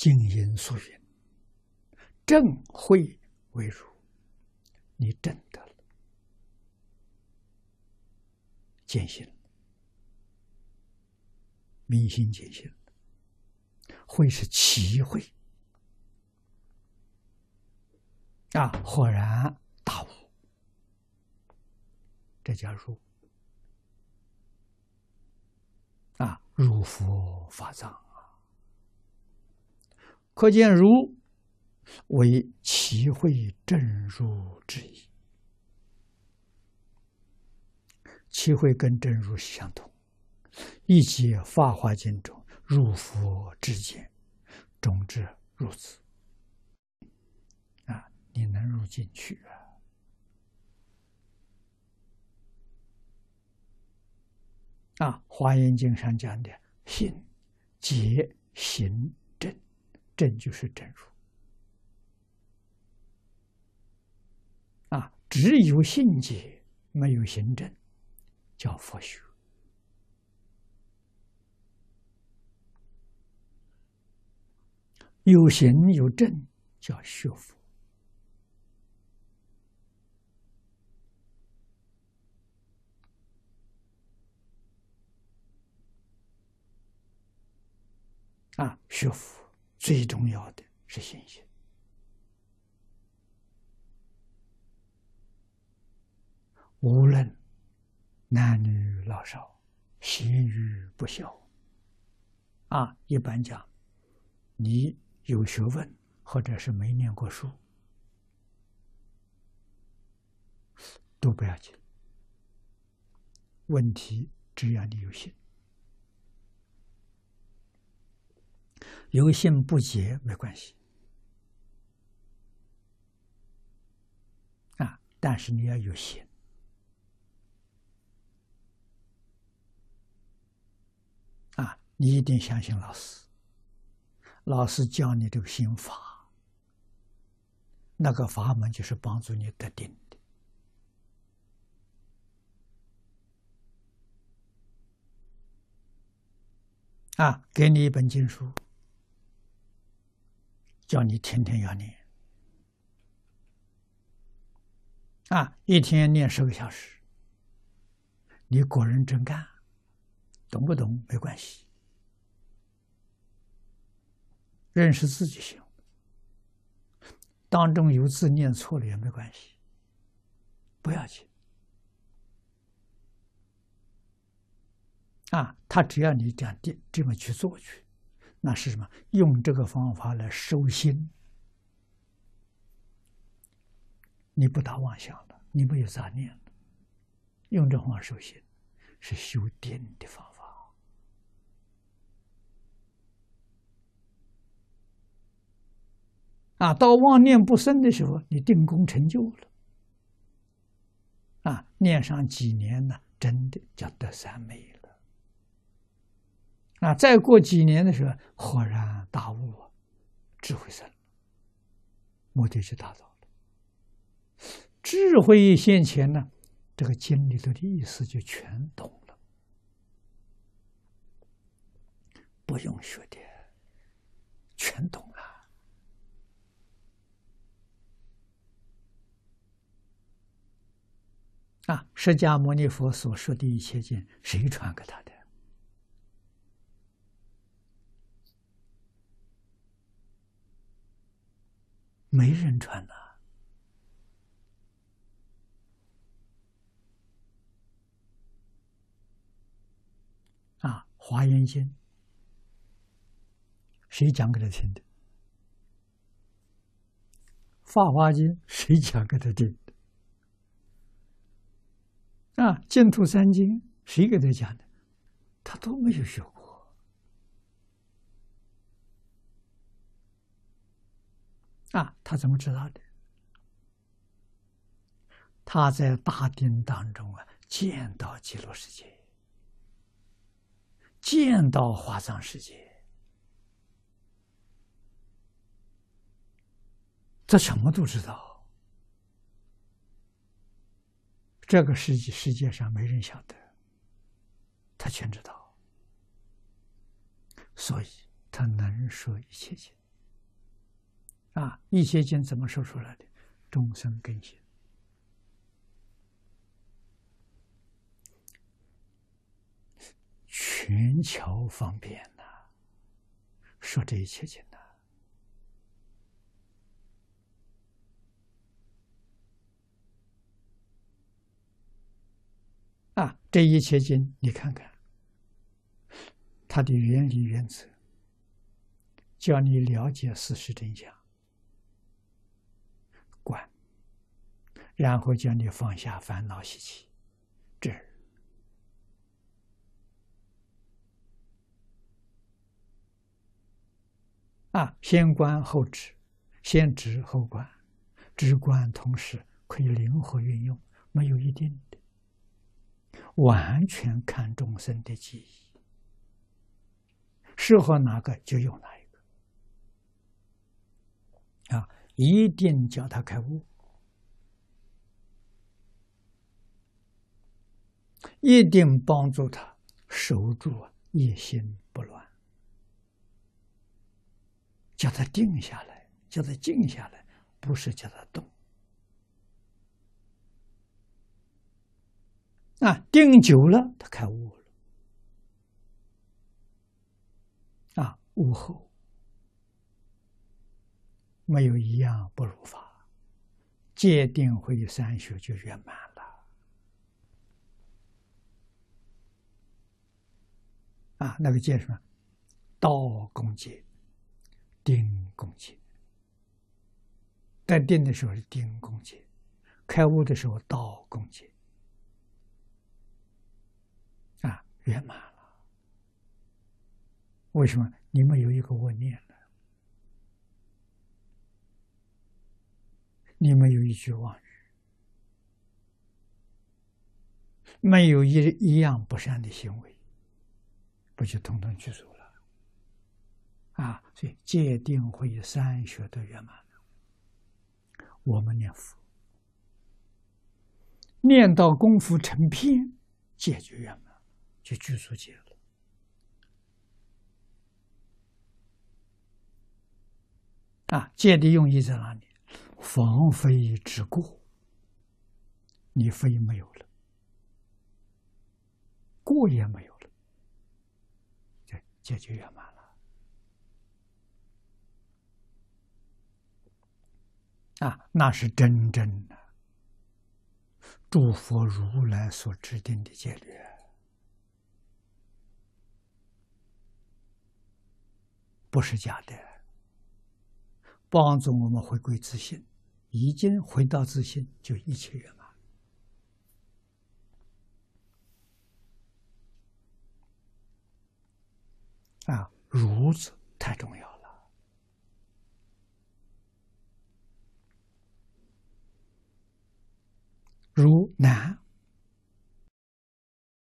静音素云，正慧为如，你真得了。见性，明心见性，慧是奇慧啊，豁然大悟，这叫入啊，入佛法藏，可见如为奇慧正入之意，奇慧跟正入相同，一解《法华经》中入佛之见，总之如此。啊你能入进去啊？啊，《华严经》上讲的“信、解、行、正”，就是正入。啊，只有信解，没有行正，叫佛学；有行有正，叫学佛。啊，学佛最重要的是信心。无论男女老少，行与不孝。啊，一般讲，你有学问，或者是没念过书，都不要紧。问题只要你有心。有心不结没关系，啊！但是你要有心，啊！你一定相信老师，老师教你这个心法，那个法门就是帮助你得定的，啊！给你一本经书。叫你天天要念，啊，一天念十个小时，你果人真干，懂不懂没关系，认识自己行，当中有字念错了也没关系，不要紧，啊，他只要你这样这这么去做去。那是什么？用这个方法来收心，你不打妄想了，你没有杂念了。用这方法收心，是修定的方法。啊，到妄念不生的时候，你定功成就了。啊，念上几年呢，真的叫得三昧了。啊，再过几年的时候，豁然大悟，智慧生了，目的就达到了。智慧一现前呢，这个经里头的意思就全懂了，不用学的，全懂了。啊，释迦牟尼佛所说的一切经，谁传给他的？没人传呐！啊，《华严经》谁讲给他听的？《法华经》谁讲给他听的？啊，《净土三经》谁给他讲的？他都没有学过。啊，他怎么知道的？他在大定当中啊，见到极乐世界，见到华藏世界，这什么都知道。这个世界世界上没人晓得，他全知道，所以他能说一切经。啊，一切经怎么说出来的？众生根性，全球方便呐，说这一切经呐。啊，这一切经，你看看，它的原理原则，教你了解事实真相，观，然后叫你放下烦恼习气，这啊，先观后知，先知后观，知观同时可以灵活运用，没有一定的。完全看众生的记忆，适合哪个就用哪一个，啊，一定叫他开悟，一定帮助他守住啊一心不乱，叫他定下来，叫他静下来，不是叫他动。啊，定久了，他开悟了。啊，悟后没有一样不如法，戒定慧三学就圆满了。啊，那个戒什么？道公戒，定公戒。在定的时候是定公戒，开悟的时候道共戒。圆满了，为什么？你们有一个问念了，你们有一句妄语，没有一一样不善的行为，不就统统具足了？啊，所以戒定慧三学都圆满了。我们念佛，念到功夫成片，戒就圆满。就具足戒了啊！戒的用意在哪里？防非之过，你非没有了，过也没有这就圆满了啊！那是真正的诸佛如来所制定的戒律。不是假的，帮助我们回归自信，已经回到自信，就一切圆满。啊，如此太重要了。如难